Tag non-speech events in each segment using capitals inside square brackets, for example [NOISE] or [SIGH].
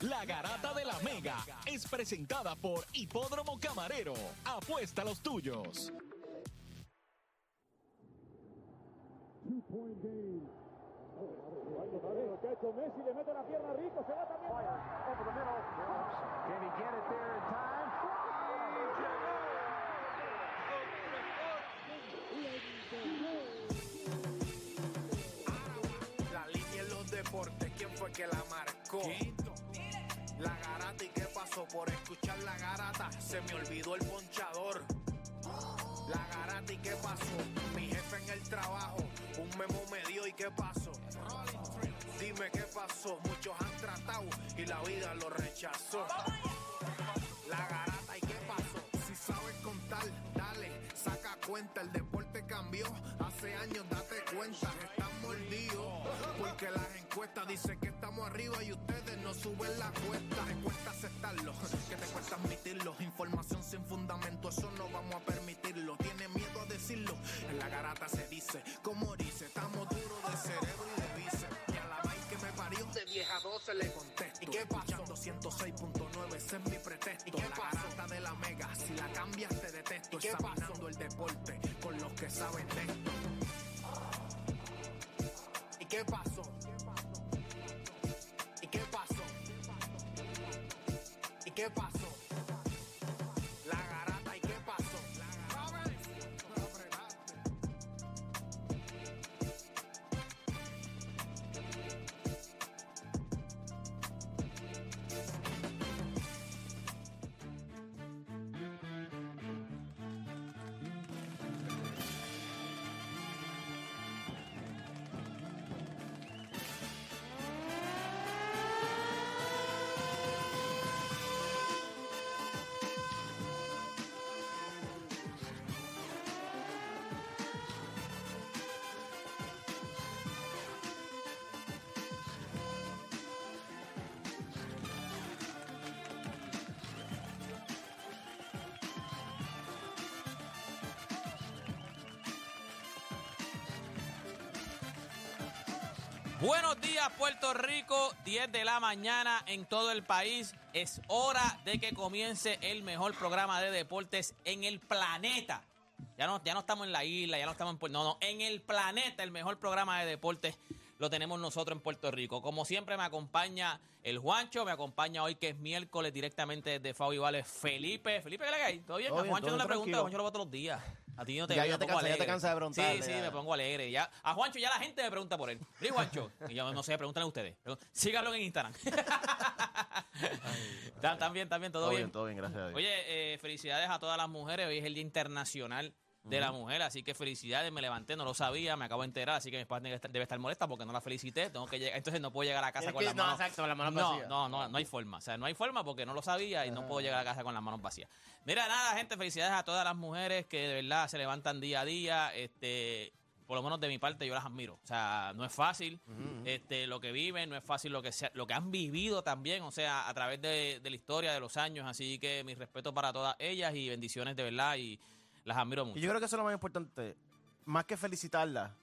La Garata de la Mega es presentada por Hipódromo Camarero. Apuesta a los tuyos. Messi le mete la pierna rico, se va también. Can he get it there in time? La línea en los deportes, ¿quién fue que la marcó? La garata y qué pasó por escuchar la garata, se me olvidó el ponchador. La garata y qué pasó, mi jefe en el trabajo, un memo me dio y qué pasó. Dime qué pasó, muchos han tratado y la vida lo rechazó. La garata cuenta, el deporte cambió, hace años date cuenta, están mordidos, porque las encuestas dicen que estamos arriba y ustedes no suben la cuesta, te cuesta aceptarlo, que te cuesta admitirlo, información sin fundamento, eso no vamos a permitirlo, tiene miedo a decirlo, en la garata se dice, como dice, estamos duros de cerebro y de bíceps, y a la vaina que me parió, de vieja 12 le contesto, ¿y qué pasó? 106.9, ese es mi pretexto, ¿y qué la garata de la mega, si la cambias te detesto, ¿Y qué examinando el deporte con los que saben de esto. ¿Y qué pasó? ¿Y qué pasó? ¿Y qué pasó? La Buenos días, Puerto Rico. 10 de la mañana en todo el país. Es hora de que comience el mejor programa de deportes en el planeta. Ya no, ya no estamos en la isla, ya no estamos en Puerto No, no, en el planeta, el mejor programa de deportes lo tenemos nosotros en Puerto Rico. Como siempre, me acompaña el Juancho, me acompaña hoy que es miércoles directamente desde Fabi Vales, Felipe. Felipe, ¿qué le cae? ¿Todo bien? Todo a bien, Juancho todo no le pregunta, Juancho lo veo todos los días. A ti no te Ya- veo, ya me te pongo cansa- ya te cansa de preguntarle, Sí, sí, ya. me pongo alegre. Ya, a Juancho ya la gente me pregunta por él. ¿Y Juancho? Y yo no sé, pregúntale a ustedes. Síganlo en Instagram. ¿Están están bien, están bien? ¿Todo, Todo bien? bien, todo bien, gracias a Dios. Oye, eh, felicidades a todas las mujeres. Hoy es el Día Internacional de la Mujer, así que felicidades. Me levanté, no lo sabía, me acabo de enterar, así que mi esposa debe estar, molesta porque no la felicité. Tengo que llegar, entonces no puedo llegar a casa Tienes con las no, manos. exacto, con las manos no, vacías. no, no, no hay forma. O sea, no hay forma porque no lo sabía y no puedo llegar a casa con las manos vacías. Mira, nada, gente, felicidades a todas las mujeres que de verdad se levantan día a día. Este, por lo menos de mi parte, yo las admiro. O sea, no es fácil este, lo que viven, no es fácil lo que, se- lo que han vivido también, o sea, a través de, de la historia, de los años. Así que mi respeto para todas ellas y bendiciones de verdad y las admiro mucho. Y yo creo que eso es lo más importante. Más que felicitarla,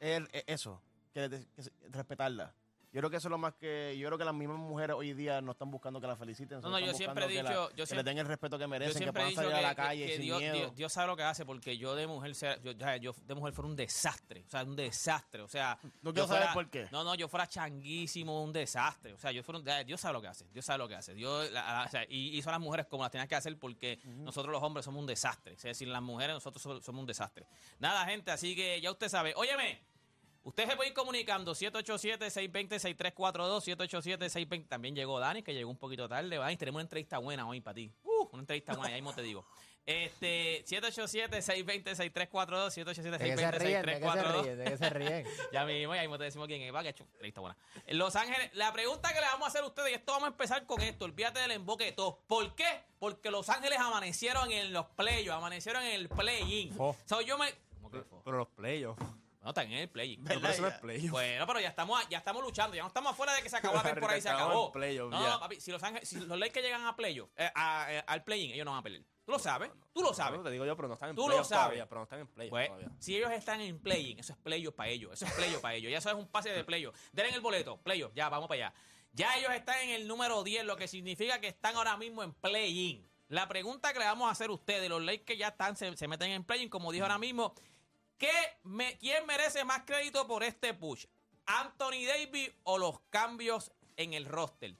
es, es eso, que, respetarla. Yo creo que eso es lo más que. Yo creo que las mismas mujeres hoy día no están buscando que la feliciten. No, no, están yo siempre he buscando que dicho- la- yo que le den el respeto que merecen, que puedan salir que, a la que- calle que sin Dios, miedo. Dios- Dios sabe lo que hace, porque yo de mujer, sea- yo, yo de mujer fuera un desastre, o sea, un desastre, o sea... No quiero saber por qué. No, no, yo fuera changuísimo, un desastre, o sea, yo fuera un... Dios sabe lo que hace, Dios sabe lo que hace, Dios, la- la- o sea, y hizo a las mujeres como las tenías que hacer porque nosotros los hombres somos un desastre, es decir, las mujeres nosotros so- somos un desastre. Nada, gente, así que ya usted sabe, óyeme... Usted se puede ir comunicando 787-620-6342, 787-620. También llegó Dani, que llegó un poquito tarde. Dani, tenemos una entrevista buena hoy para ti. Uh, una entrevista buena, ya mismo te digo. Este, 787-620-6342, ¿De qué se ríen? ¿De qué se 787-620-6342. ríen? ¿De qué se ríen? [LAUGHS] Ya mismo, ya mismo te decimos quién es. Va, que ha hecho entrevista buena. En Los Ángeles, la pregunta que le vamos a hacer a ustedes, y esto vamos a empezar con esto, olvídate del emboque de todo. ¿Por qué? Porque Los Ángeles amanecieron en los playoffs, amanecieron en el play-in. Fo. O sea, yo me... ¿Cómo que fo? Pero los playoffs. No, están en el. Pero eso no es playoff. Bueno, pero ya estamos, ya estamos luchando, ya no estamos afuera de que se acabó la temporada y se acabó no, no, papi, si los, Ángeles, si los Lakers llegan a playoff, eh, a- eh, al play-in, ellos no van a pelear. Tú lo sabes, tú lo sabes. te digo yo, pero no están en Tú lo sabes. todavía, pero no están en playoffs Pues, todavía. si ellos están en play-in, eso es playoff para ellos, eso es playoff para ellos, ya eso es un pase de playoff. Denle el boleto, playoff, ya, vamos para allá. Ya ellos están en el número 10, lo que significa que están ahora mismo en play-in. La pregunta que le vamos a hacer a ustedes, los Lakers que ya están, se, se meten en play-in, como dijo ahora mismo, ¿qué me- ¿quién merece más crédito por este push? ¿Anthony Davis o los cambios en el roster?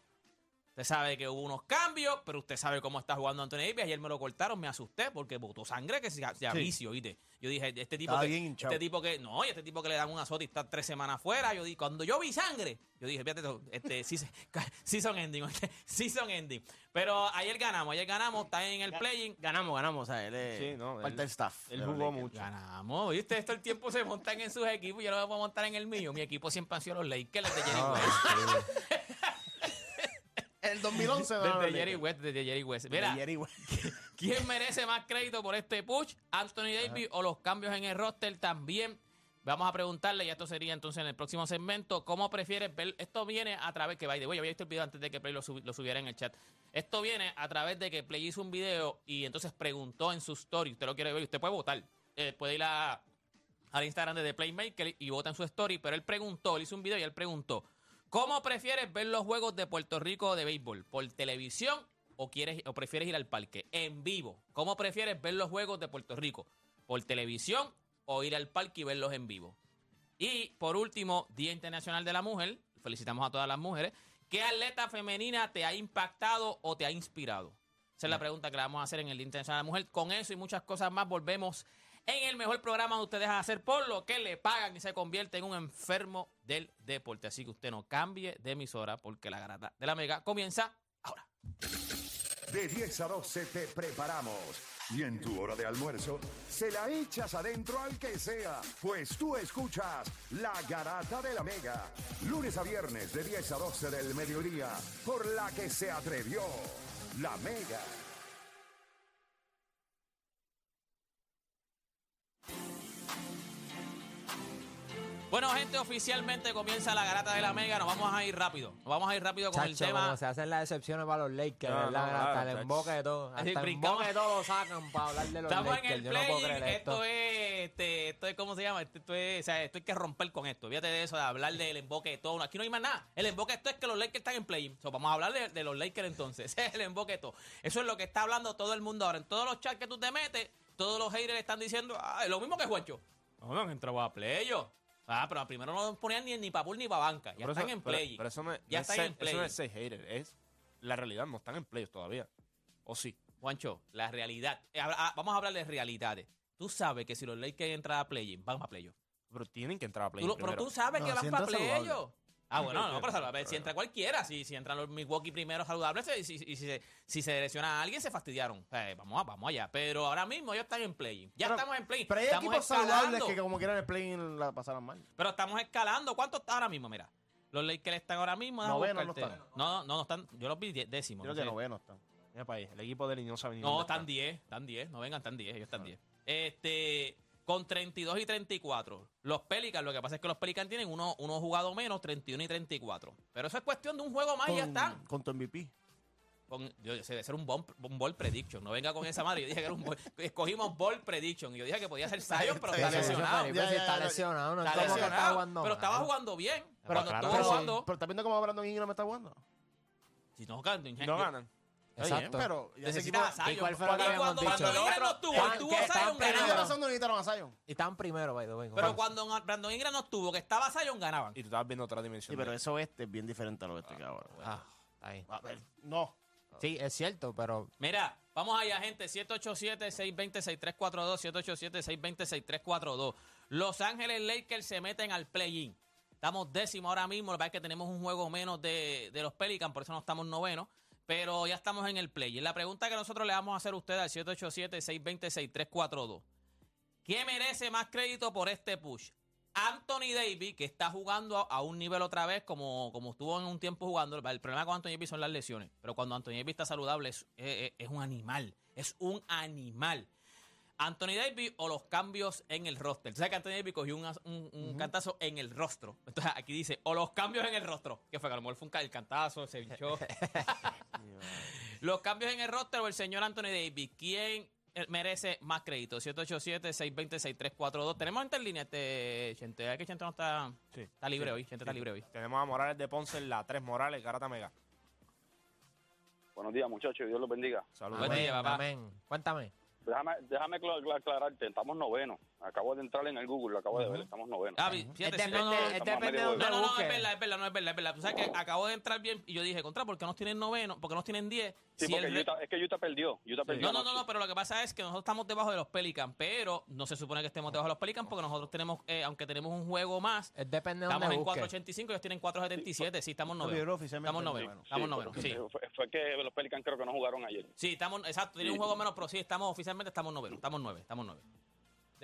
Usted sabe que hubo unos cambios, pero usted sabe cómo está jugando Anthony Davis. Ayer me lo cortaron, me asusté porque botó sangre que se, se Sí. vicio, ¿viste? Yo dije, este tipo que, bien hinchado. este tipo que, no, y este tipo que le dan un azote y está tres semanas fuera. Yo dije, cuando yo vi sangre, yo dije, fíjate, este, [LAUGHS] sí, se- [LAUGHS] season ending, este, [LAUGHS] season ending. Pero ayer ganamos, ayer ganamos, está en el playing. Ganamos, ganamos. O sea, él es Sí, no, parte él- del staff. él jugó mucho. Ganamos, ¿viste? Esto el tiempo se montan en sus equipos. Yo no me puedo montar en el mío. Mi equipo siempre han sido los Lakers, de Jerry No, West. sí. El 2011 Desde no, Jerry West, desde Jerry West. Mira, De Jerry West. [LAUGHS] ¿Quién merece más crédito por este push? ¿Anthony Davis o los cambios en el roster también? Vamos a preguntarle, y esto sería entonces en el próximo segmento, ¿cómo prefieres ver? Esto viene a través, que by the way, había visto el video antes de que Play lo subiera en el chat. Esto viene a través de que Play hizo un video y entonces preguntó en su story, usted lo quiere ver, usted puede votar, Eh, puede ir a, al Instagram de The Playmaker y vota en su story, pero él preguntó, él hizo un video y él preguntó, ¿cómo prefieres ver los juegos de Puerto Rico de béisbol? ¿Por televisión o, quieres, o prefieres ir al parque? En vivo. ¿Cómo prefieres ver los juegos de Puerto Rico? ¿Por televisión o ir al parque y verlos en vivo? Y por último, Día Internacional de la Mujer. Felicitamos a todas las mujeres. ¿Qué atleta femenina te ha impactado o te ha inspirado? Esa es la pregunta que le vamos a hacer en el Día Internacional de la Mujer. Con eso y muchas cosas más volvemos en el mejor programa donde ustedes hacer por lo que le pagan y se convierte en un enfermo del deporte. Así que usted no cambie de emisora porque la garata de la mega comienza ahora. De 10 a 12 te preparamos. Y en tu hora de almuerzo, se la echas adentro al que sea, pues tú escuchas La Garata de la Mega. Lunes a viernes de 10 a 12 del mediodía, por la que se atrevió La Mega. Bueno, gente, oficialmente comienza la garata de la mega. Nos vamos a ir rápido. Nos vamos a ir rápido con el Chacho, tema. como se hacen las excepciones para los Lakers, No, ¿verdad? no, claro, hasta el chacho. emboque de todo. Hasta el brincamos. emboque de todo lo sacan para hablar de los Estamos Lakers. en el Yo no puedo play. creer esto. esto. es, este, esto es, ¿cómo se llama? Esto, esto es, o sea, esto hay que romper con esto. Fíjate de eso, de hablar del emboque de todo. Aquí no hay más nada. El emboque de esto es que los Lakers están en play. So, vamos a hablar de, de los Lakers entonces. [LAUGHS] Ese es el emboque de todo. Eso es lo que está hablando todo el mundo ahora. En todos los chats que tú te metes, todos los haters están diciendo, ah, lo mismo que Juancho. No, no han entrado a playo. Ah, pero primero no ponían ni, ni para pool ni para banca. Ya Pero están eso- en pero- play. Pero, eso no es, Ya no es están ser- en Eso play. no es ser hater, es la realidad, no están en playoffs todavía. ¿O sí? Juancho, la realidad. eh, ah, vamos a hablar de realidades. Tú sabes que si los Lakers entran a play van a playoff. Pero tienen que entrar a Tú play lo- pero tú sabes No, que van para playoff. Ah, bueno, no, pero saludable. Si entra cualquiera, si, si entran los Milwaukee primero saludables, y si, si, si se- si se lesiona a alguien, se fastidiaron. Sea, vamos, a- vamos allá. Pero ahora mismo ellos están en play. Ya Pero- estamos en play. Pero hay estamos equipos saludables escalando. que como quieran el play la pasaron mal. Pero estamos escalando. ¿Cuánto está ahora mismo? Mira. Los Lakers están ahora mismo. Noveno no están. No, no, no están. Yo los vi décimos. Creo no que sé. noveno están. Mira para ahí, el equipo de él no están está. 10, están 10, no vengan, están 10, ellos están 10. Este, con 32 y 34. Los Pelicans, lo que pasa es que los Pelicans tienen uno, uno jugado menos, 31 y 34. Pero eso es cuestión de un juego más y ya están. Con tu MVP. Con, yo, ese debe ser un, ball, un ball prediction. No venga con esa madre. Yo dije que era un ball, escogimos ball prediction. Y yo dije que podía ser [LAUGHS] Zion, pero está lesionado. Ya, ya, está lesionado, no Está está lesionado, jugando pero estaba jugando bien. Pero Cuando claro estuvo sí. jugando. Pero estás viendo cómo Brandon Ingram está jugando. Si no, ganan, no ganan. Bien, Exacto. pero a Zion. ¿Y cuál fue lo que Porque habíamos cuando dicho? Ingram no estuvo, Estaban- estuvo que estaban Zion ¿Qué año ganaba. razón no necesitaron a Zion? Y están primero, by the way. Pero cuando Brandon Ingram no estuvo, que estaba Zion, ganaban. Y tú estabas viendo otra dimensión. Sí, pero de- ese oeste es bien diferente al oeste que ahora. Ah, está ahí. A ver, no. Sí, es cierto, pero Mira, vamos allá, gente. 787-620-6342. 787-620-6342. Los Ángeles Lakers se meten al play-in. Estamos décimo ahora mismo. Lo que pasa es que tenemos un juego menos de, de los Pelicans, por eso no estamos noveno. Pero ya estamos en el play. Y la pregunta que nosotros le vamos a hacer a ustedes al 787-620-6342. ¿Qué merece más crédito por este push? Anthony Davis, que está jugando a, un nivel otra vez, como, como estuvo en un tiempo jugando. El problema con Anthony Davis son las lesiones. Pero cuando Anthony Davis está saludable, es, es- es un animal. Es un animal. Anthony Davis o los cambios en el roster. Tú sabes que Anthony Davis cogió un, un- un cantazo en el rostro. Entonces aquí dice, o los cambios en el rostro. Que fue que a lo mejor fue un el cantazo, se [LAUGHS] hinchó. Los cambios en el roster o el señor Anthony Davis. ¿Quién eh, merece más crédito. 787-620-6342. Tenemos gente en línea, este Chente. ¿Es que Chente no está, Sí, está libre sí, hoy? Chente sí. está libre hoy. Tenemos a Morales de Ponce en la 3 Morales, Garata Mega. Buenos días, muchachos. Dios los bendiga. Saludos. Buen día, papá. Amén. Cuéntame. Déjame, déjame cla- cla- aclararte. Estamos novenos. Acabo de entrar en el Google, lo acabo de ver. Estamos novenos. Ah, fíjate, no, no, no, depende de donde No, no, no, busques. es verdad, es verdad, no es verdad, es verdad. Tú sabes que acabo de entrar bien y yo dije, contra, ¿por qué nos tienen noveno? ¿Por qué nos tienen 10? Sí, Si porque el re- Utah- es que Utah perdió. Utah perdió No, no, no, anoche. no, pero lo que pasa es que nosotros estamos debajo de los Pelicans, pero no se supone que estemos debajo de los Pelicans porque nosotros tenemos, eh, aunque tenemos un juego más, Es depende de estamos donde en busques. 4.85, ellos tienen 4.77, sí, estamos No, pero novenos. oficialmente Estamos no, novenos, estamos pero sí. Fue, fue que los Pelicans creo que no jugaron ayer. Sí, estamos, exacto, tienen un juego menos, pero sí, estamos oficialmente estamos novenos, estamos nueve, estamos nueve.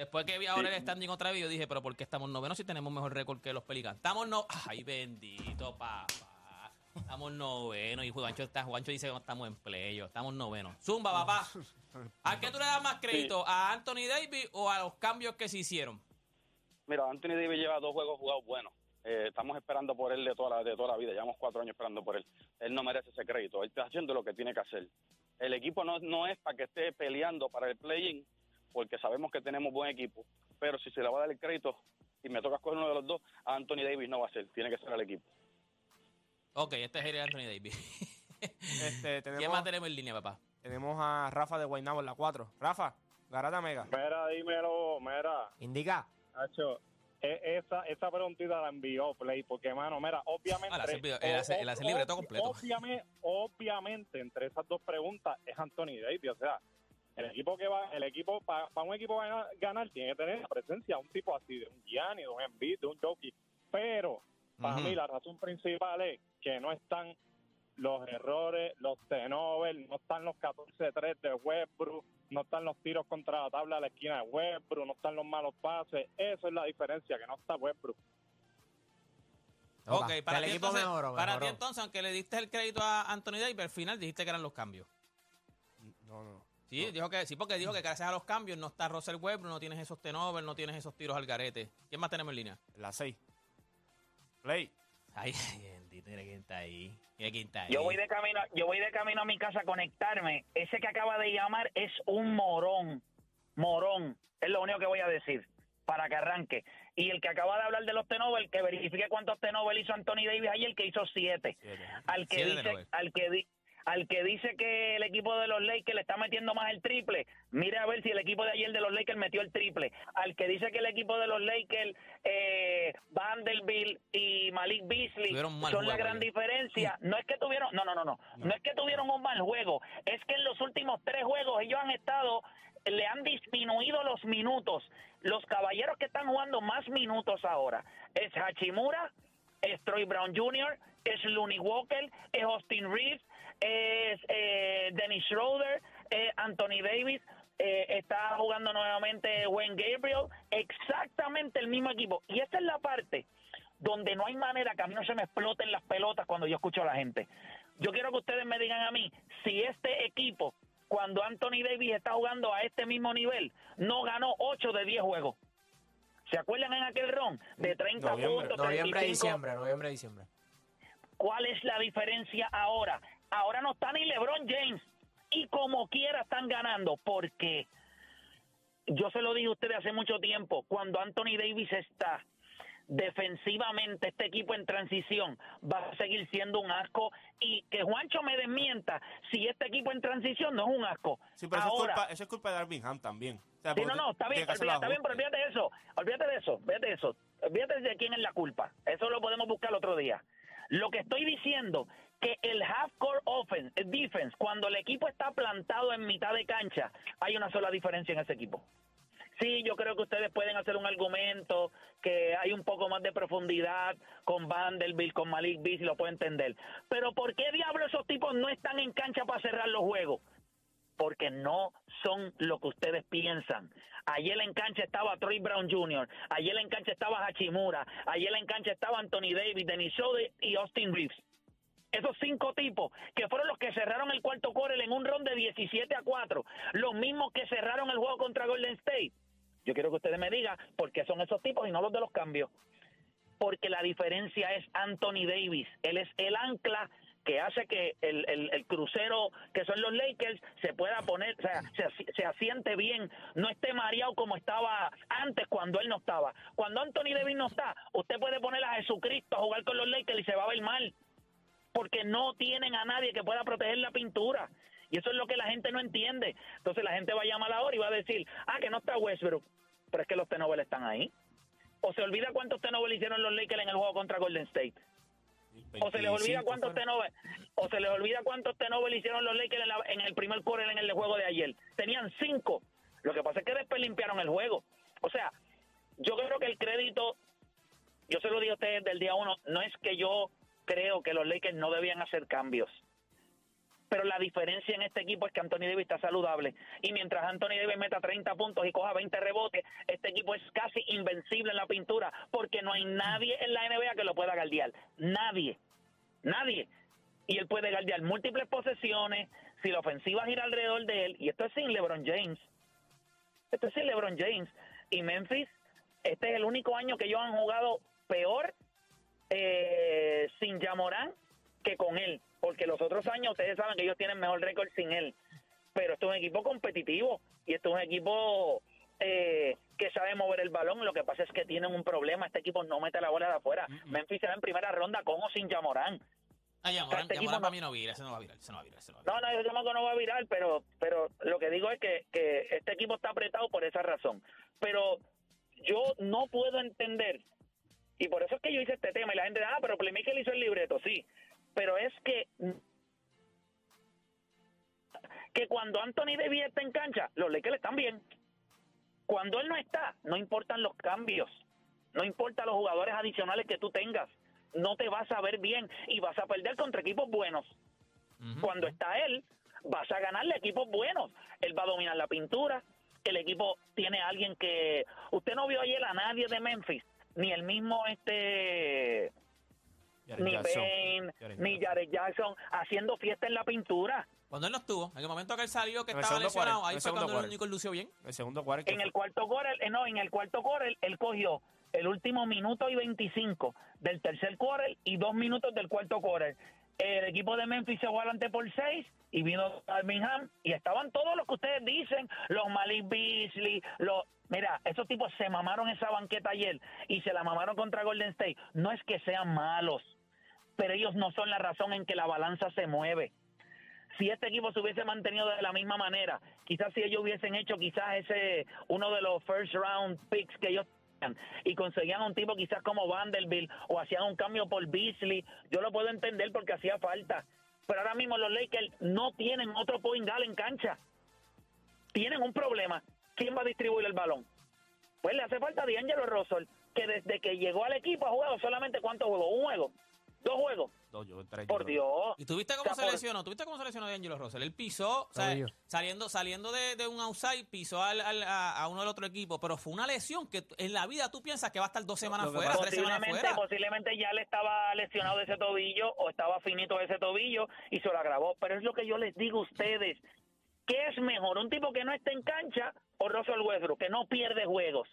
Después que vi ahora Sí. el standing otra vez, yo dije, pero ¿por qué estamos novenos si tenemos mejor récord que los Pelicans? Estamos no... Ay, bendito, papá. Estamos novenos y Juancho, está, Juancho dice que no estamos en playo. Estamos novenos. Zumba, papá. [LAUGHS] ¿A qué tú le das más crédito? ¿A Anthony Davis o a los cambios que se hicieron? Mira, Anthony Davis lleva dos juegos jugados buenos. Eh, estamos esperando por él de toda, la, de toda la vida. Llevamos cuatro años esperando por él. Él no merece ese crédito. Él está haciendo lo que tiene que hacer. El equipo no, no es para que esté peleando para el play-in, porque sabemos que tenemos buen equipo. Pero si se le va a dar el crédito y me toca escoger uno de los dos, a Anthony Davis no va a ser. Tiene que ser el equipo. Ok, este es el Anthony Davis. [LAUGHS] Este, ¿Quién más tenemos, tenemos en línea, papá? tenemos a Rafa de Guaynabo en la 4. Rafa, Garata Mega. Mira, dímelo, mira, Indica. Hacho, e- esa, esa preguntita la envió Play, porque, mano, mira, obviamente... Ah, la hace el él hace el libreto completo. Obviamente, obviamente, entre esas dos preguntas es Anthony Davis, o sea, el equipo que va, el equipo, para un equipo ganar, ganar, tiene que tener la presencia de un tipo así, de un Gianni, de un Embiid, de un Jokic, pero para Ujú. mí la razón principal es que no están los errores, los turnovers, no están los 14-3 de Westbrook, no están los tiros contra la tabla de la esquina de Westbrook, no están los malos pases. Eso es la diferencia, que no está Westbrook. Ok, para, el ti, equipo entonces, mejoró, para ti entonces, aunque le diste el crédito a Anthony Davis, al final dijiste que eran los cambios. No, no. Sí, dijo que sí, porque dijo que gracias a los cambios no está Russell Westbrook, no tienes esos tenovers, no tienes esos tiros al garete. ¿Quién más tenemos en línea? La 6. Play. Ay, [LAUGHS] mira quién está ahí. Mira quién está ahí. Yo voy de camino, yo voy de camino a mi casa a conectarme. Ese que acaba de llamar es un morón, morón. Es lo único que voy a decir para que arranque. Y el que acaba de hablar de los Tenovel, que verifique cuántos Tenovel hizo Anthony Davis ayer, que hizo siete. Siete. Al que Siete dice, al que di- al que dice que el equipo de los Lakers le está metiendo más el triple, mire a ver si el equipo de ayer de los Lakers metió el triple. Al que dice que el equipo de los Lakers, eh, Vanderbilt y Malik Beasley son la gran diferencia. No es que tuvieron, no, no, no, no, no es que tuvieron un mal juego, es que en los últimos tres juegos ellos han estado, le han disminuido los minutos. Los caballeros que están jugando más minutos ahora es Hachimura, es Troy Brown Jr., es Looney Walker, es Austin Reeves, es eh, Dennis Schroeder, eh, Anthony Davis, eh, está jugando nuevamente Wayne Gabriel, exactamente el mismo equipo. Y esta es la parte donde no hay manera que a mí no se me exploten las pelotas cuando yo escucho a la gente. Yo quiero que ustedes me digan a mí si este equipo, cuando Anthony Davis está jugando a este mismo nivel, no ganó 8 de 10 juegos. ¿Se acuerdan en aquel ron? De 30 Noviembre. puntos, Noviembre, 35. diciembre, noviembre, diciembre. ¿Cuál es la diferencia ahora? Ahora no está ni LeBron James y como quiera están ganando porque yo se lo dije a ustedes hace mucho tiempo, cuando Anthony Davis está defensivamente este equipo en transición va a seguir siendo un asco y que Juancho me desmienta si este equipo en transición no es un asco. Sí, pero eso es, Ahora, culpa, eso es culpa de también. O sea, Sí, no, no, está bien, está bien, pero olvídate de eso, olvídate de eso, olvídate de eso, olvídate de quién es la culpa, eso lo podemos buscar otro día. Lo que estoy diciendo, que el half-court offense, eh, defense, cuando el equipo está plantado en mitad de cancha, hay una sola diferencia en ese equipo. Sí, yo creo que ustedes pueden hacer un argumento que hay un poco más de profundidad con Vanderbilt, con Malik Beasley, lo puedo entender. Pero ¿por qué diablos esos tipos no están en cancha para cerrar los juegos? porque no son lo que ustedes piensan. Ayer en cancha estaba Troy Brown Jr., ayer en cancha estaba Hachimura, ayer en cancha estaba Anthony Davis, Denis y Austin Reeves. Esos cinco tipos que fueron los que cerraron el cuarto quarter en un ron de 17 a 4, los mismos que cerraron el juego contra Golden State. Yo quiero que ustedes me digan por qué son esos tipos y no los de los cambios. Porque la diferencia es Anthony Davis. Él es el ancla que hace que el, el- crucero que son los Lakers se pueda poner, o sea, se, se asiente bien, no esté mareado como estaba antes cuando él no estaba. Cuando Anthony Davis no está, usted puede poner a Jesucristo a jugar con los Lakers y se va a ver mal, porque no tienen a nadie que pueda proteger la pintura. Y eso es lo que la gente no entiende. Entonces la gente va a llamar ahora y va a decir, ah, que no está Westbrook, pero es que los T-Nobel están ahí. O se olvida cuántos T-Nobel hicieron los Lakers en el juego contra Golden State. O se les olvida 25 cuántos. T-Nobel, o se les olvida cuántos T-Nobel hicieron los Lakers en, la- en el primer quarter en el juego de ayer. Tenían cinco. Lo que pasa es que después limpiaron el juego. O sea, yo creo que el crédito, yo se lo digo a ustedes del día uno, no es que yo creo que los Lakers no debían hacer cambios. Pero la diferencia en este equipo es que Anthony Davis está saludable. Y mientras Anthony Davis meta 30 puntos y coja 20 rebotes, este equipo es casi invencible en la pintura porque no hay nadie en la NBA que lo pueda guardiar. Nadie. Nadie. Y él puede guardiar múltiples posesiones si la ofensiva gira alrededor de él. Y esto es sin LeBron James. Esto es sin LeBron James. Y Memphis, este es el único año que ellos han jugado peor eh, sin Yamorán que con él. Porque los otros años ustedes saben que ellos tienen mejor récord sin él. Pero esto es un equipo competitivo y esto es un equipo eh, que sabe mover el balón. Lo que pasa es que tienen un problema. Este equipo no mete la bola de afuera. Memphis se va en primera ronda con o sin Yamorán. Ah, Este ya equipo Morán no- para mí no vira, ese no va a virar, ese no va a virar, ese no va a virar. No, no, yo creo que no va a virar, pero, pero lo que digo es que, que este equipo está apretado por esa razón. Pero yo no puedo entender, y por eso es que yo hice este tema, y la gente, ah, pero Playmaker hizo el libreto, sí, pero es que que cuando Anthony Davis está en cancha, los Lakers están bien. Cuando él no está, no importan los cambios, no importa los jugadores adicionales que tú tengas, no te vas a ver bien y vas a perder contra equipos buenos. Cuando está él, vas a ganarle equipos buenos. Él va a dominar la pintura. El equipo tiene a alguien que. Usted no vio ayer a nadie de Memphis, ni el mismo este. Ni Jackson. Jaren ni Jared Jackson haciendo fiesta en la pintura. Cuando él no estuvo, en el momento que él salió, que En estaba lesionado, ahí el fue segundo cuando el único lució bien. El segundo cuarto. En el cuarto quarter, eh, no, en el cuarto quarter, él cogió el último minuto y 25 del tercer quarter y dos minutos del cuarto quarter. El equipo de Memphis se fue adelante por seis y vino Birmingham y estaban todos los que ustedes dicen, los Malik Beasley, los... Mira, esos tipos se mamaron esa banqueta ayer y se la mamaron contra Golden State. No es que sean malos, pero ellos no son la razón en que la balanza se mueve si este equipo se hubiese mantenido de la misma manera, quizás si ellos hubiesen hecho quizás ese uno de los first round picks que ellos tenían y conseguían un tipo quizás como Vanderbilt o hacían un cambio por Beasley, yo lo puedo entender porque hacía falta. Pero ahora mismo los Lakers no tienen otro point guard en cancha. Tienen un problema. ¿Quién va a distribuir el balón? Pues le hace falta a D'Angelo Russell, que desde que llegó al equipo ha jugado solamente cuántos juegos, un juego, dos juegos. No, yo entré- Por yo- Dios. ¿Y tuviste cómo O sea, se lesionó? ¿Tuviste cómo se lesionó de Angelo Russell? Él pisó, o sea, Tobillo. saliendo, saliendo de, de un outside, pisó al- al- a, a uno del otro equipo, pero fue una lesión que en la vida tú piensas que va a estar dos semanas fuera, tres semanas posiblemente, fuera. posiblemente ya le estaba lesionado de ese tobillo o estaba finito de ese tobillo y se lo agravó. Pero es lo que yo les digo a ustedes. ¿Qué es mejor? ¿Un tipo que no esté en cancha o Russell Westbrook, que no pierde juegos?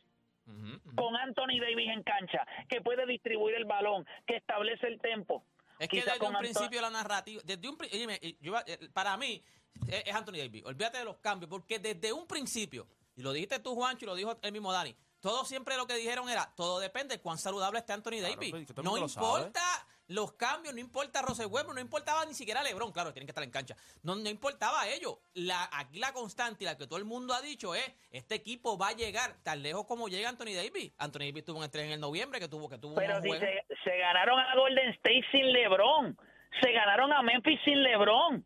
Con Anthony Davis en cancha, que puede distribuir el balón, que establece el tempo. Es que desde un principio la narrativa, desde un pri- óyeme, yo eh, para mí es es Anthony Davis. Olvídate de los cambios, porque desde un principio, y lo dijiste tú, Juancho, y lo dijo el mismo Dani, todo siempre lo que dijeron era, todo depende de cuán saludable esté Anthony Davis. pues, no importa los cambios, no importa Russell Westbrook, no importaba ni siquiera LeBron, claro, tienen que estar en cancha. No, no importaba a ellos. La, aquí la constante y la que todo el mundo ha dicho es, este equipo va a llegar tan lejos como llega Anthony Davis. Anthony Davis tuvo un estreno en el noviembre que tuvo que tuvo Pero si se, se ganaron a Golden State sin LeBron, se ganaron a Memphis sin LeBron.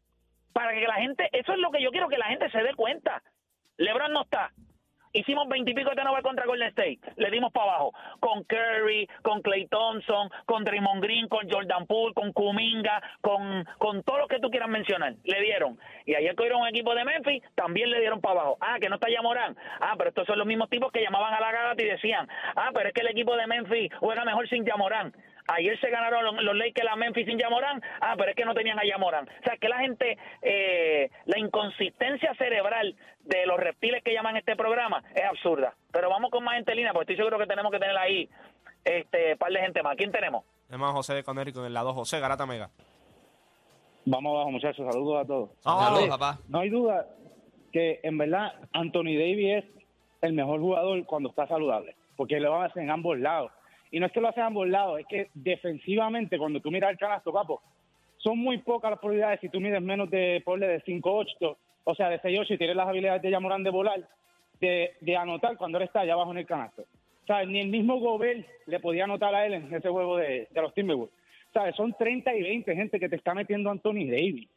Para que la gente, eso es lo que yo quiero que la gente se dé cuenta. LeBron no está. Hicimos veintipico de Nova contra Golden State. Le dimos para abajo. Con Curry, con Clay Thompson, con Draymond Green, con Jordan Poole, con Kuminga, con, con todos los que tú quieras mencionar. Le dieron. Y ayer cogieron un equipo de Memphis, también le dieron para abajo. Ah, que no está Yamorán. Ah, pero estos son los mismos tipos que llamaban a la gata y decían, ah, pero es que el equipo de Memphis juega mejor sin Yamorán. Ayer se ganaron los, los Lakers a Memphis sin Yamorán. Ah, pero es que no tenían a Yamorán. O sea, que la gente, eh, la inconsistencia cerebral de los reptiles que llaman este programa es absurda. Pero vamos con más gente en línea, porque estoy seguro que tenemos que tener ahí este par de gente más. ¿Quién tenemos? Además, José de Conérico en el lado José Garata Mega. Vamos abajo, muchachos. Saludos a todos. Saludos, Oye, papá. No hay duda que en verdad Anthony Davis es el mejor jugador cuando está saludable, porque lo hace en ambos lados. Y no es que lo hace en ambos lados, es que defensivamente, cuando tú miras el canasto, papo, son muy pocas las probabilidades si tú mides menos de, ponle, de 5'8", o sea, de 6'8", y tienes las habilidades de Yamorán de volar, de, anotar cuando él está allá abajo en el canasto. ¿Sabes? Ni el mismo Gobert le podía anotar a él en ese juego de, de los Timberwolves. ¿Sabes? Son 30 y 20 gente que te está metiendo Anthony Davis.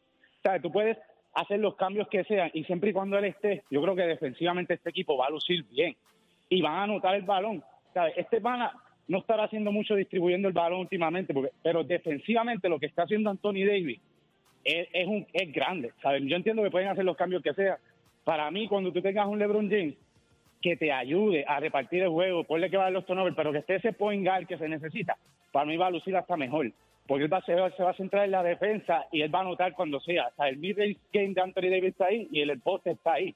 ¿Sabes? Tú puedes hacer los cambios que sean y siempre y cuando él esté, yo creo que defensivamente este equipo va a lucir bien y van a anotar el balón. ¿Sabes? Este pana no estará haciendo mucho distribuyendo el balón últimamente, pero defensivamente lo que está haciendo Anthony Davis es, un, es grande. ¿sabes? Yo entiendo que pueden hacer los cambios que sean. Para mí, cuando tú tengas un LeBron James que te ayude a repartir el juego, ponle que va a los turnovers, pero que esté ese point guard que se necesita, para mí va a lucir hasta mejor. Porque él va, se, va, se va a centrar en la defensa y él va a anotar cuando sea. O sea, el mid-range game de Anthony Davis está ahí y el, el poste está ahí.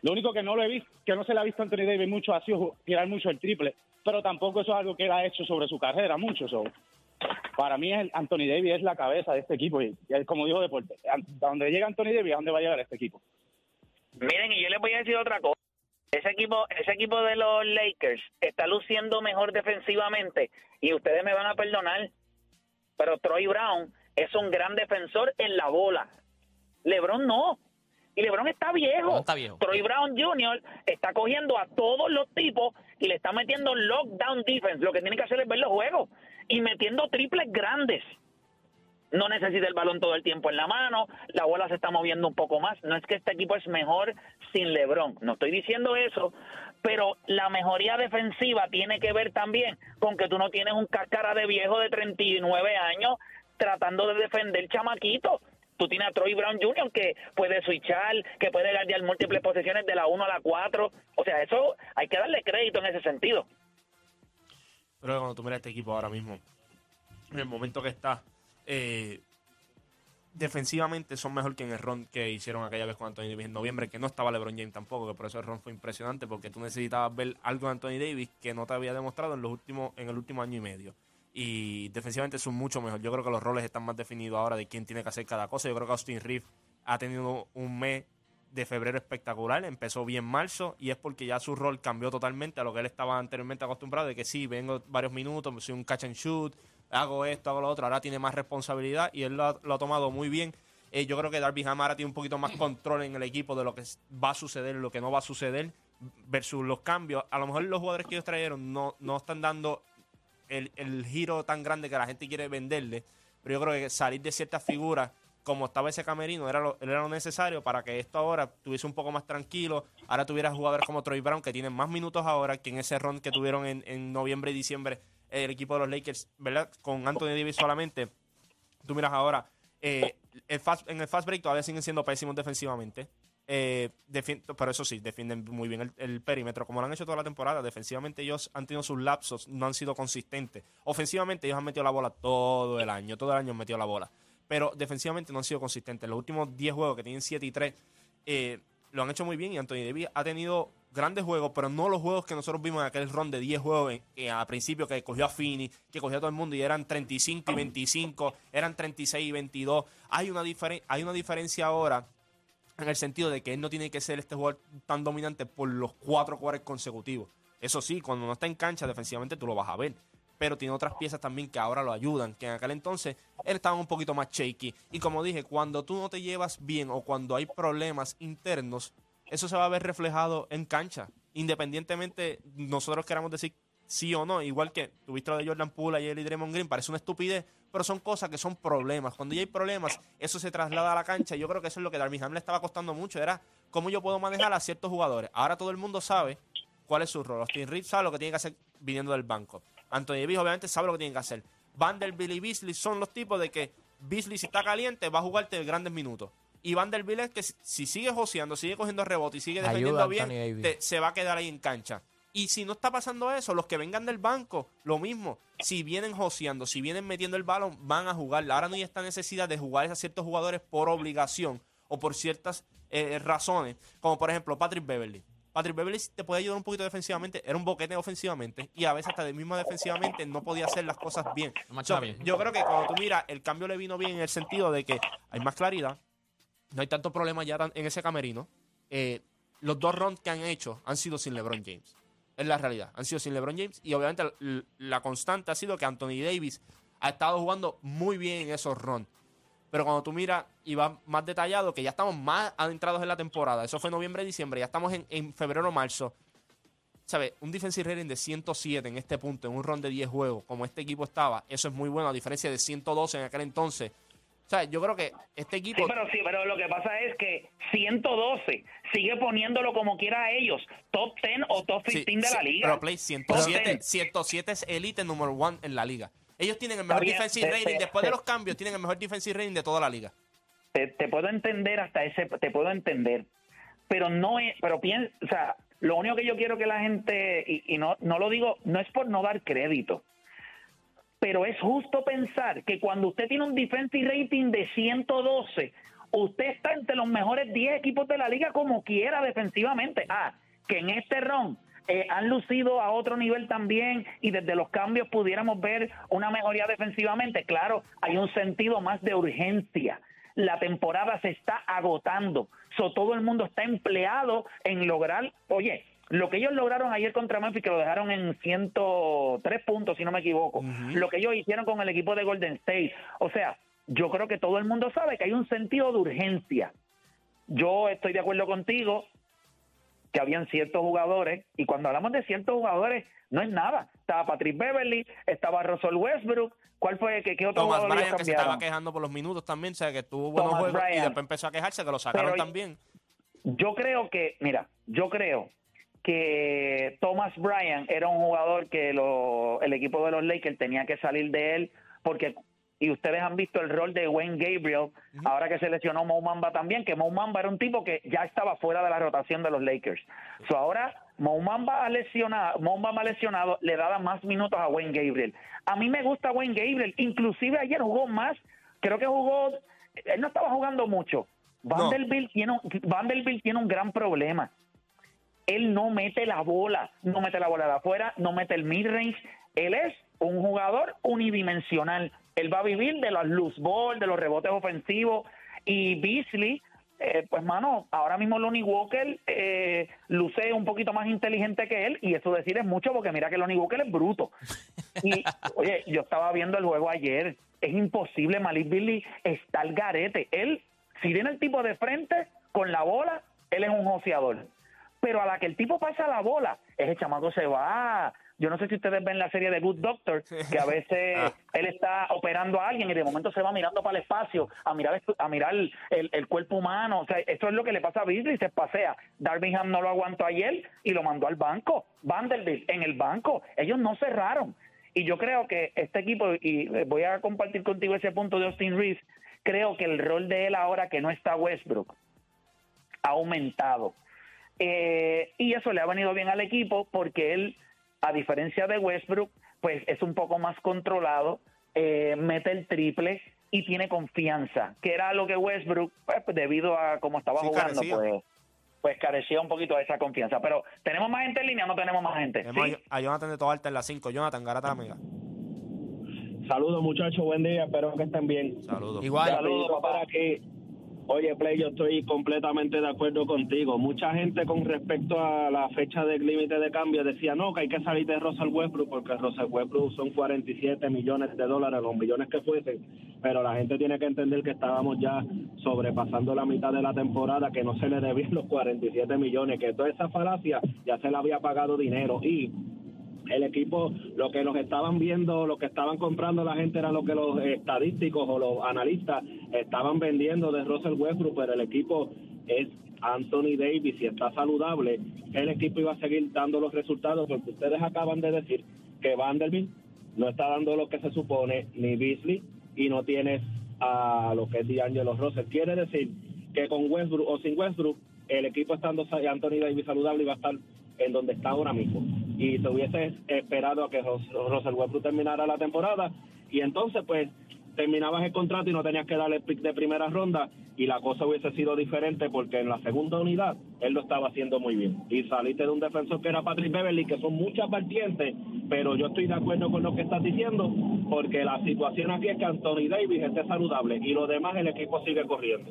Lo único que no lo he visto, que no se le ha visto a Anthony Davis mucho ha sido tirar mucho el triple, pero tampoco eso es algo que él ha hecho sobre su carrera, mucho. So. Para mí el Anthony Davis es la cabeza de este equipo y, y como dijo Deporte, a donde llega Anthony Davis, ¿a dónde va a llegar este equipo? Miren, y yo les voy a decir otra cosa. Ese equipo, ese equipo de los Lakers está luciendo mejor defensivamente y ustedes me van a perdonar, pero Troy Brown es un gran defensor en la bola. LeBron no. Y LeBron está viejo. No está viejo. Troy Brown Jr. está cogiendo a todos los tipos y le está metiendo lockdown defense. Lo que tiene que hacer es ver los juegos y metiendo triples grandes. No necesita el balón todo el tiempo en la mano, la bola se está moviendo un poco más. No es que este equipo es mejor sin LeBron, no estoy diciendo eso, pero la mejoría defensiva tiene que ver también con que tú no tienes un cáscara de viejo de 39 años tratando de defender chamaquito. Tú Troy Brown Jr. que puede switchar, que puede guardiar múltiples posiciones de la 1 a la 4. O sea, eso hay que darle crédito en ese sentido. Pero cuando tú miras este equipo ahora mismo, en el momento que está, eh, defensivamente son mejor que en el ron que hicieron aquella vez con Anthony Davis en noviembre, que no estaba LeBron James tampoco, que por eso el ron fue impresionante, porque tú necesitabas ver algo de Anthony Davis que no te había demostrado en los últimos, en el último año y medio. Y defensivamente son mucho mejor. Yo creo que los roles están más definidos ahora de quién tiene que hacer cada cosa. Yo creo que Austin Reeves ha tenido un mes de febrero espectacular, empezó bien marzo y es porque ya su rol cambió totalmente a lo que él estaba anteriormente acostumbrado, de que sí, vengo varios minutos, soy un catch and shoot, hago esto, hago lo otro, ahora tiene más responsabilidad y él lo ha, tomado muy bien. Eh, yo creo que Darby Ham ahora tiene un poquito más control en el equipo de lo que va a suceder, lo que no va a suceder, versus los cambios. A lo mejor los jugadores que ellos trajeron no, no están dando el, el giro tan grande que la gente quiere venderle, pero yo creo que salir de ciertas figuras como estaba ese camerino, era lo, era lo necesario para que esto ahora tuviese un poco más tranquilo. Ahora tuviera jugadores como Troy Brown, que tienen más minutos ahora que en ese ron que tuvieron en, en noviembre y diciembre el equipo de los Lakers, ¿verdad? Con Anthony Davis solamente. Tú miras ahora, eh, en el fast break todavía siguen siendo pésimos defensivamente. Eh, pero eso sí, defienden muy bien el, perímetro, como lo han hecho toda la temporada. Defensivamente ellos han tenido sus lapsos, no han sido consistentes. Ofensivamente ellos han metido la bola todo el año, todo el año han metido la bola. Pero defensivamente no han sido consistentes. Los últimos 10 juegos que tienen 7 y 3 eh, lo han hecho muy bien y Anthony Davis ha tenido grandes juegos, pero no los juegos que nosotros vimos en aquel ron de 10 juegos eh, a principio que cogió a Fini, que cogió a todo el mundo y eran 35 y 25, eran 36 y 22. Hay una, hay una diferencia ahora en el sentido de que él no tiene que ser este jugador tan dominante por los cuatro cuartos consecutivos. Eso sí, cuando no está en cancha defensivamente tú lo vas a ver. Pero tiene otras piezas también que ahora lo ayudan, que en aquel entonces él estaba un poquito más shaky. Y como dije, cuando tú no te llevas bien o cuando hay problemas internos, eso se va a ver reflejado en cancha. Independientemente nosotros queramos decir sí o no, igual que tuviste lo de Jordan Poole ayer y Draymond Green, parece una estupidez, pero son cosas que son problemas. Cuando ya hay problemas, eso se traslada a la cancha. Yo creo que eso es lo que Darby Ham le estaba costando mucho, era cómo yo puedo manejar a ciertos jugadores. Ahora todo el mundo sabe cuál es su rol. Austin Reeves sabe lo que tiene que hacer viniendo del banco. Anthony Davis obviamente sabe lo que tiene que hacer. Vanderbilt y Beasley son los tipos de que Beasley si está caliente va a jugarte grandes minutos. Y Vanderbilt es que si- si sigue joseando, sigue cogiendo rebote y sigue defendiendo bien, te- se va a quedar ahí en cancha. Y si no está pasando eso, los que vengan del banco, lo mismo. Si vienen joseando, si vienen metiendo el balón, van a jugar. Ahora no hay esta necesidad de jugar a ciertos jugadores por obligación o por ciertas eh, razones, como por ejemplo Patrick Beverly. Patrick Beverly te puede ayudar un poquito defensivamente, era un boquete ofensivamente y a veces hasta de mismo defensivamente no podía hacer las cosas bien. No So, bien. Yo creo que cuando tú miras, el cambio le vino bien en el sentido de que hay más claridad, no hay tanto problema ya en ese camerino. Eh, los dos runs que han hecho han sido sin LeBron James. Es la realidad. Han sido sin LeBron James. Y obviamente la constante ha sido que Anthony Davis ha estado jugando muy bien en esos runs. Pero cuando tú miras y vas más detallado, que ya estamos más adentrados en la temporada, eso fue noviembre, diciembre, ya estamos en, en febrero, marzo. ¿Sabes? Un defensive rating de 107 en este punto, en un run de 10 juegos, como este equipo estaba, eso es muy bueno, a diferencia de 112 en aquel entonces. ¿Sabes? Yo creo que este equipo. Sí, pero sí, pero lo que pasa es que 112 sigue poniéndolo como quiera a ellos, top 10 o top 15 Sí, de sí, la liga. Pero Play Top 107, 10. 107 es elite number one en la liga. Ellos tienen el mejor bien, defensive te- rating. te- Después de los cambios, tienen el mejor defensive rating de toda la liga. te, te puedo entender hasta ese, te puedo entender, pero no es, pero piensa, o sea, lo único que yo quiero que la gente, y, y no, no lo digo, no es por no dar crédito, pero es justo pensar que cuando usted tiene un defensive rating de 112, usted está entre los mejores 10 equipos de la liga como quiera defensivamente. Ah, que en este ron eh, han lucido a otro nivel también y desde los cambios pudiéramos ver una mejoría defensivamente. Claro, hay un sentido más de urgencia. La temporada se está agotando. So, todo el mundo está empleado en lograr, oye, lo que ellos lograron ayer contra Memphis, que lo dejaron en 103 puntos, si no me equivoco, lo que ellos hicieron con el equipo de Golden State. O sea, yo creo que todo el mundo sabe que hay un sentido de urgencia. Yo estoy de acuerdo contigo que habían ciertos jugadores, y cuando hablamos de ciertos jugadores, no es nada. Estaba Patrick Beverly, estaba Russell Westbrook, ¿cuál fue, qué, qué otro Thomas jugador Bryant, que se estaba quejando por los minutos también, o sea, que tuvo buenos Thomas juegos y después empezó a quejarse, que lo sacaron Pero- también. Yo creo que, mira, yo creo que Thomas Bryan era un jugador que lo- el equipo de los Lakers tenía que salir de él porque y ustedes han visto el rol de Wayne Gabriel ahora que se lesionó Mo Mamba también que Mo Mamba era un tipo que ya estaba fuera de la rotación de los Lakers. So ahora Mo Mamba ha lesionado Mo Bamba lesionado le daba más minutos a Wayne Gabriel. A mí me gusta Wayne Gabriel. Inclusive ayer jugó más creo que jugó él no estaba jugando mucho. Vanderbilt tiene un, Vanderbilt tiene un gran problema él no mete la bola, no mete la bola de afuera, no mete el mid-range. Él es un jugador unidimensional. Él va a vivir de los loose ball, de los rebotes ofensivos. Y Beasley, eh, pues mano, ahora mismo Lonnie Walker eh, luce un poquito más inteligente que él. Y eso decir es mucho porque mira que Lonnie Walker es bruto. Y [LAUGHS] oye, yo estaba viendo el juego ayer. Es imposible, Malik Beasley está al garete. Él, si viene el tipo de frente con la bola, él es un joseador pero a la que el tipo pasa la bola, ese chamaco se va. Yo no sé si ustedes ven la serie de Good Doctor, que a veces Ah. él está operando a alguien y de momento se va mirando para el espacio a mirar a mirar el, el- el cuerpo humano. O sea, eso es lo que le pasa a Beasley, se pasea. Darvingham no lo aguantó ayer y lo mandó al banco. Vanderbilt en el banco. Ellos no cerraron. Y yo creo que este equipo, y voy a compartir contigo ese punto de Austin Reeves, creo que el rol de él ahora que no está Westbrook ha aumentado. Eh, y eso le ha venido bien al equipo porque él, a diferencia de Westbrook, pues es un poco más controlado, eh, mete el triple y tiene confianza, que era lo que Westbrook, pues, debido a cómo estaba Sí, jugando, carecía. pues, pues carecía un poquito de esa confianza. Pero, ¿tenemos más gente en línea o no tenemos más gente? Tenemos ¿Sí? a Jonathan de Toalta en la 5. Jonathan, garata la mega. Saludos muchachos, buen día, espero que estén bien. Saludos. Igual. Saludos para que, oye Play, yo estoy completamente de acuerdo contigo. Mucha gente con respecto a la fecha del límite de cambio decía no, que hay que salir de Russell Westbrook porque Russell Westbrook son 47 millones de dólares, los millones que fuesen, pero la gente tiene que entender que estábamos ya sobrepasando la mitad de la temporada, que no se le debían los 47 millones, que toda esa falacia ya se le había pagado dinero y el equipo, lo que nos estaban viendo, lo que estaban comprando la gente era lo que los estadísticos o los analistas estaban vendiendo de Russell Westbrook, pero el equipo es Anthony Davis y está saludable, el equipo iba a seguir dando los resultados porque ustedes acaban de decir que Vanderbilt no está dando lo que se supone, ni Beasley, y no tienes a lo que es D'Angelo Russell. Quiere decir que con Westbrook o sin Westbrook, el equipo estando Anthony Davis saludable iba a estar en donde está ahora mismo. Y se hubiese esperado a que Russell Westbrook terminara la temporada. Y entonces, pues, terminabas el contrato y no tenías que darle el pick de primera ronda y la cosa hubiese sido diferente porque en la segunda unidad él lo estaba haciendo muy bien. Y saliste de un defensor que era Patrick Beverly, que son muchas vertientes, pero yo estoy de acuerdo con lo que estás diciendo porque la situación aquí es que Anthony Davis esté saludable y lo demás el equipo sigue corriendo.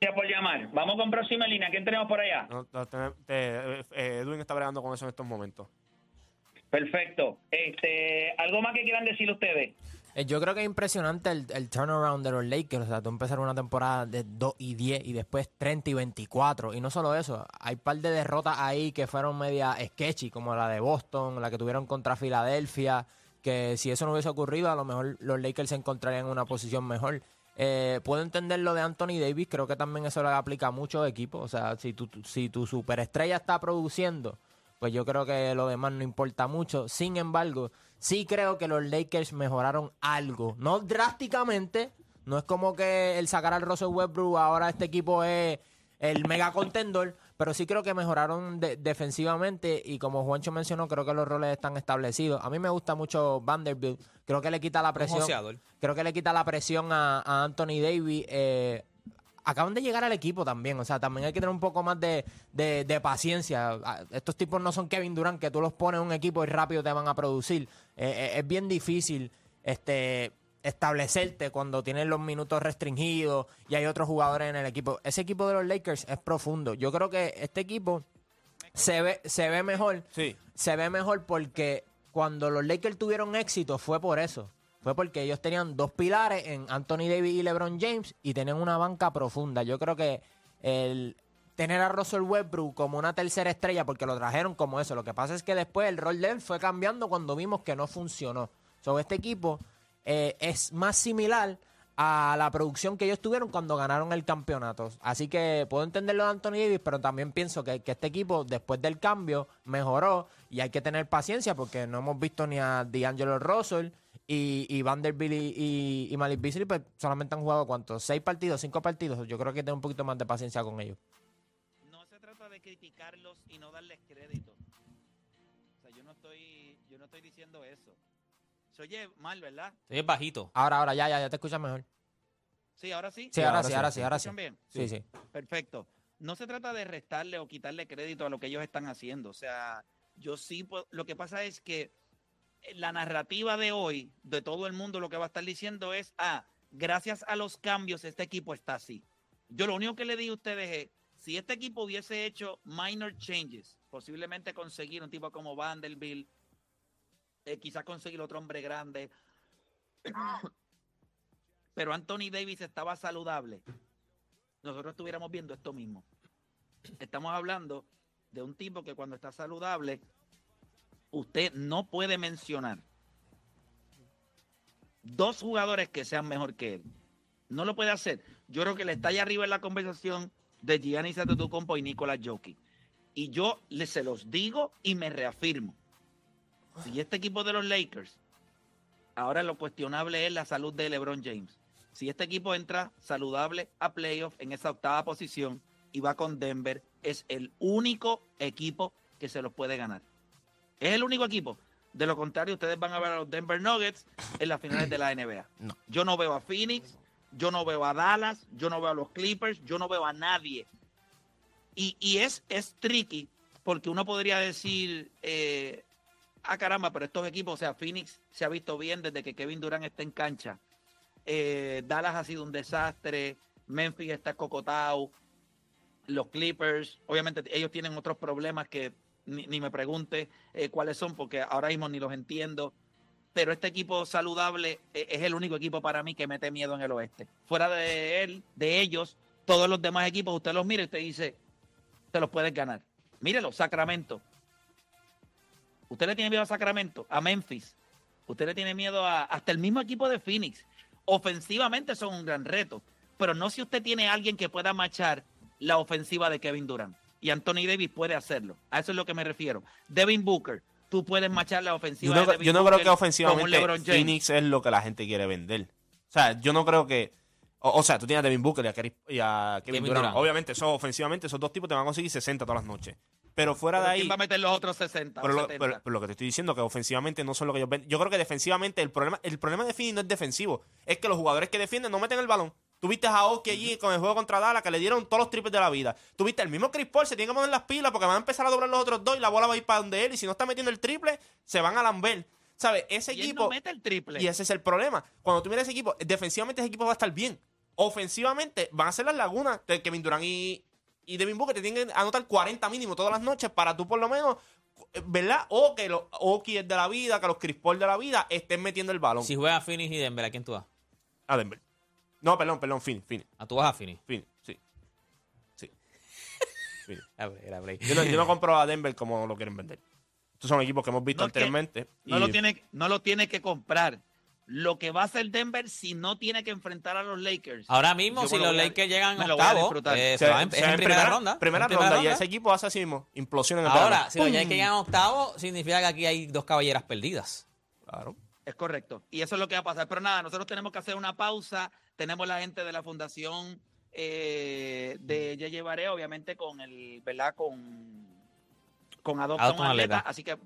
Gracias por llamar. Vamos con próxima línea. ¿Quién tenemos por allá? No, no, te- te- eh, Edwin está bregando con eso en estos momentos. Perfecto. Este, ¿Algo más que quieran decir ustedes? Eh, Yo creo que es impresionante el, el turnaround de los Lakers. O sea, tú empezar una temporada de 2 y 10 y después 30 y 24. Y no solo eso, hay un par de derrotas ahí que fueron media sketchy, como la de Boston, la que tuvieron contra Filadelfia. Que si eso no hubiese ocurrido, a lo mejor los Lakers se encontrarían en una posición mejor. Eh, puedo entender lo de Anthony Davis, creo que también eso le aplica a muchos equipos. O sea, si tu, si tu superestrella está produciendo, pues yo creo que lo demás no importa mucho. Sin embargo, sí creo que los Lakers mejoraron algo. No drásticamente, no es como que el sacar al Russell Westbrook ahora este equipo es el mega contendor, pero sí creo que mejoraron de- defensivamente y como Juancho mencionó, creo que los roles están establecidos. A mí me gusta mucho Vanderbilt, creo que le quita la presión. Creo que le quita la presión a, a Anthony Davis. eh, acaban de llegar al equipo también. O sea, también hay que tener un poco más de, de- de paciencia. Ah, Estos tipos no son Kevin Durant, que tú los pones en un equipo y rápido te van a producir. Eh, eh, es bien difícil este establecerte cuando tienes los minutos restringidos y hay otros jugadores en el equipo. Ese equipo de los Lakers es profundo. Yo creo que este equipo se ve, se ve mejor. Se ve mejor porque cuando los Lakers tuvieron éxito fue por eso. Fue porque ellos tenían dos pilares en Anthony Davis y LeBron James y tenían una banca profunda. Yo creo que el tener a Russell Westbrook como una tercera estrella, porque lo trajeron como eso. Lo que pasa es que después el rol de él fue cambiando cuando vimos que no funcionó. So, este equipo eh, es más similar a la producción que ellos tuvieron cuando ganaron el campeonato. Así que puedo entenderlo de Anthony Davis, pero también pienso que, este equipo, después del cambio, mejoró y hay que tener paciencia porque no hemos visto ni a D'Angelo Russell y, y Vanderbilt y, y, y Malik Beasley, pues solamente han jugado ¿cuántos? ¿Seis partidos? ¿Cinco partidos? Yo creo que tener un poquito más de paciencia con ellos. no se trata de criticarlos y no darles crédito. O sea, yo no estoy, yo no estoy diciendo eso. Se oye mal, ¿verdad? Es bajito. Ahora, ahora, ya, ya, ya te escuchas mejor. Sí, ahora sí. Sí, ahora sí, ahora sí, ahora sí. ¿Escuchan bien? Sí, sí. Perfecto. No se trata de restarle o quitarle crédito a lo que ellos están haciendo. O sea, yo sí, puedo- lo que pasa es que la narrativa de hoy, de todo el mundo, lo que va a estar diciendo es, ah, gracias a los cambios este equipo está así. Yo lo único que le digo a ustedes es, si este equipo hubiese hecho minor changes, posiblemente conseguir un tipo como Vanderbilt, eh, quizás conseguir otro hombre grande, [COUGHS] pero Anthony Davis estaba saludable, nosotros estuviéramos viendo esto mismo. Estamos hablando de un tipo que cuando está saludable, usted no puede mencionar dos jugadores que sean mejor que él. No lo puede hacer. Yo creo que le está allá arriba en la conversación de Giannis Antetokounmpo y Nicolas Jokic. Y yo le se los digo y me reafirmo. Si este equipo de los Lakers, ahora lo cuestionable es la salud de LeBron James. Si este equipo entra saludable a playoff en esa octava posición y va con Denver, es el único equipo que se los puede ganar. Es el único equipo. De lo contrario, ustedes van a ver a los Denver Nuggets en las finales de la [CLEARS THROAT] NBA. Yo no veo a Phoenix, yo no veo a Dallas, yo no veo a los Clippers, yo no veo a nadie. Y, y es, es tricky porque uno podría decir, eh, ah caramba, pero estos equipos, o sea, Phoenix se ha visto bien desde que Kevin Durant está en cancha. Eh, Dallas ha sido un desastre, Memphis está cocotado, los Clippers, obviamente ellos tienen otros problemas que ni, me pregunte eh, cuáles son porque ahora mismo ni los entiendo. Pero este equipo saludable eh, es el único equipo para mí que mete miedo en el oeste. Fuera de él, de ellos, todos los demás equipos, usted los mira y usted dice, te los puedes ganar. Mírelo, Sacramento. Usted le tiene miedo a Sacramento, a Memphis. Usted le tiene miedo a hasta el mismo equipo de Phoenix. Ofensivamente son un gran reto, pero no si usted tiene alguien que pueda machar la ofensiva de Kevin Durant. Y Anthony Davis puede hacerlo. A eso es lo que me refiero. Devin Booker, tú puedes machar la Yo ofensiva no, de Devin yo no creo que ofensivamente. Phoenix es lo que la gente quiere vender. O sea, yo no creo que. O, o sea, tú tienes a Devin Booker y a, Keri- y a Kevin, Kevin Durant. Durant. Obviamente, eso, ofensivamente, esos dos tipos te van a conseguir 60 todas las noches. Pero fuera de ahí. ¿Quién va a meter los otros 60 Pero o lo, 70? pero- pero lo que te estoy diciendo que ofensivamente no son lo que ellos ven. Yo creo que defensivamente el problema, el problema de Phoenix no es defensivo. Es que los jugadores que defienden no meten el balón. Tuviste a Oki allí con el juego contra Dallas que le dieron todos los triples de la vida. Tuviste el mismo Chris Paul, se tiene que poner las pilas porque van a empezar a doblar los otros dos y la bola va a ir para donde él. Y si no está metiendo el triple, se van a lamber. ¿Sabes? Ese Y él equipo. no mete el triple. Y ese es el problema. Cuando tú miras ese equipo, defensivamente ese equipo va a estar bien. Ofensivamente van a ser las lagunas de Kevin Durant y, y Devin Booker te tienen que anotar 40 mínimo todas las noches para tú por lo menos, ¿verdad? O que los Oki de la vida, que los Chris Paul de la vida estén metiendo el balón. Si juega Phoenix y Denver, ¿a quién tú vas? A Denver. No, perdón, perdón, Fini, Fini. ¿A tú vas a Phoenix? Fini, sí. Sí. Fini. A ver, a ver. Yo no, yo no compro a Denver como lo quieren vender. Estos son equipos que hemos visto No, es que anteriormente. No, y- lo tiene, no lo tiene que comprar. Lo que va a hacer Denver si no tiene que enfrentar a los Lakers. Ahora mismo, Yo si los a- Lakers llegan lo octavo, eh, va en, es en primera, ronda. Primera ronda, y ese equipo hace así mismo. Implosiona en el Ahora, si los. Yankees llegan octavo, significa que aquí hay dos caballeras perdidas. Claro. Es correcto. Y eso es lo que va a pasar. Pero nada, nosotros tenemos que hacer una pausa. Tenemos la gente de la Fundación eh, de Yeye Barea, obviamente con el, ¿verdad? Con, con Adopta Adopta un un atleta. atleta. Así que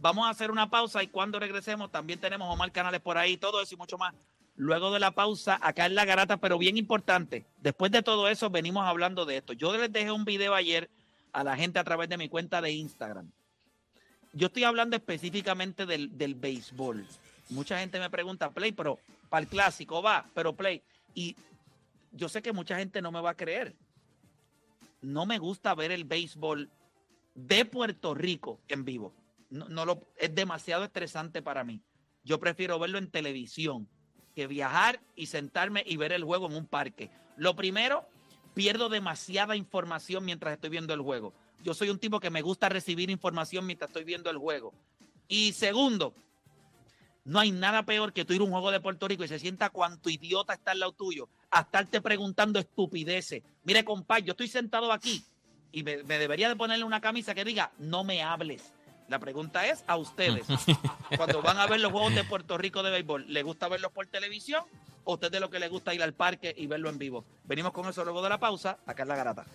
vamos a hacer una pausa y cuando regresemos también tenemos Omar Canales por ahí, todo eso y mucho más. Luego de la pausa, acá en la garata, pero bien importante. Después de todo eso, venimos hablando de esto. Yo les dejé un video ayer a la gente a través de mi cuenta de Instagram. Yo estoy hablando específicamente del, del béisbol. Mucha gente me pregunta, Play, pero para el clásico va, pero Play. Y yo sé que mucha gente no me va a creer. No me gusta ver el béisbol de Puerto Rico en vivo. No, no lo, es demasiado estresante para mí. Yo prefiero verlo en televisión que viajar y sentarme y ver el juego en un parque. Lo primero, pierdo demasiada información mientras estoy viendo el juego. Yo soy un tipo que me gusta recibir información mientras estoy viendo el juego. Y segundo, no hay nada peor que tú ir a un juego de Puerto Rico y se sienta cuánto idiota está al lado tuyo, a estarte preguntando estupideces. Mire, compadre, yo estoy sentado aquí y me, me debería de ponerle una camisa que diga, no me hables. La pregunta es a ustedes, [LAUGHS] cuando van a ver los juegos de Puerto Rico de béisbol, ¿les gusta verlos por televisión o a ustedes lo que les gusta ir al parque y verlo en vivo? Venimos con eso luego de la pausa, acá en La Garata.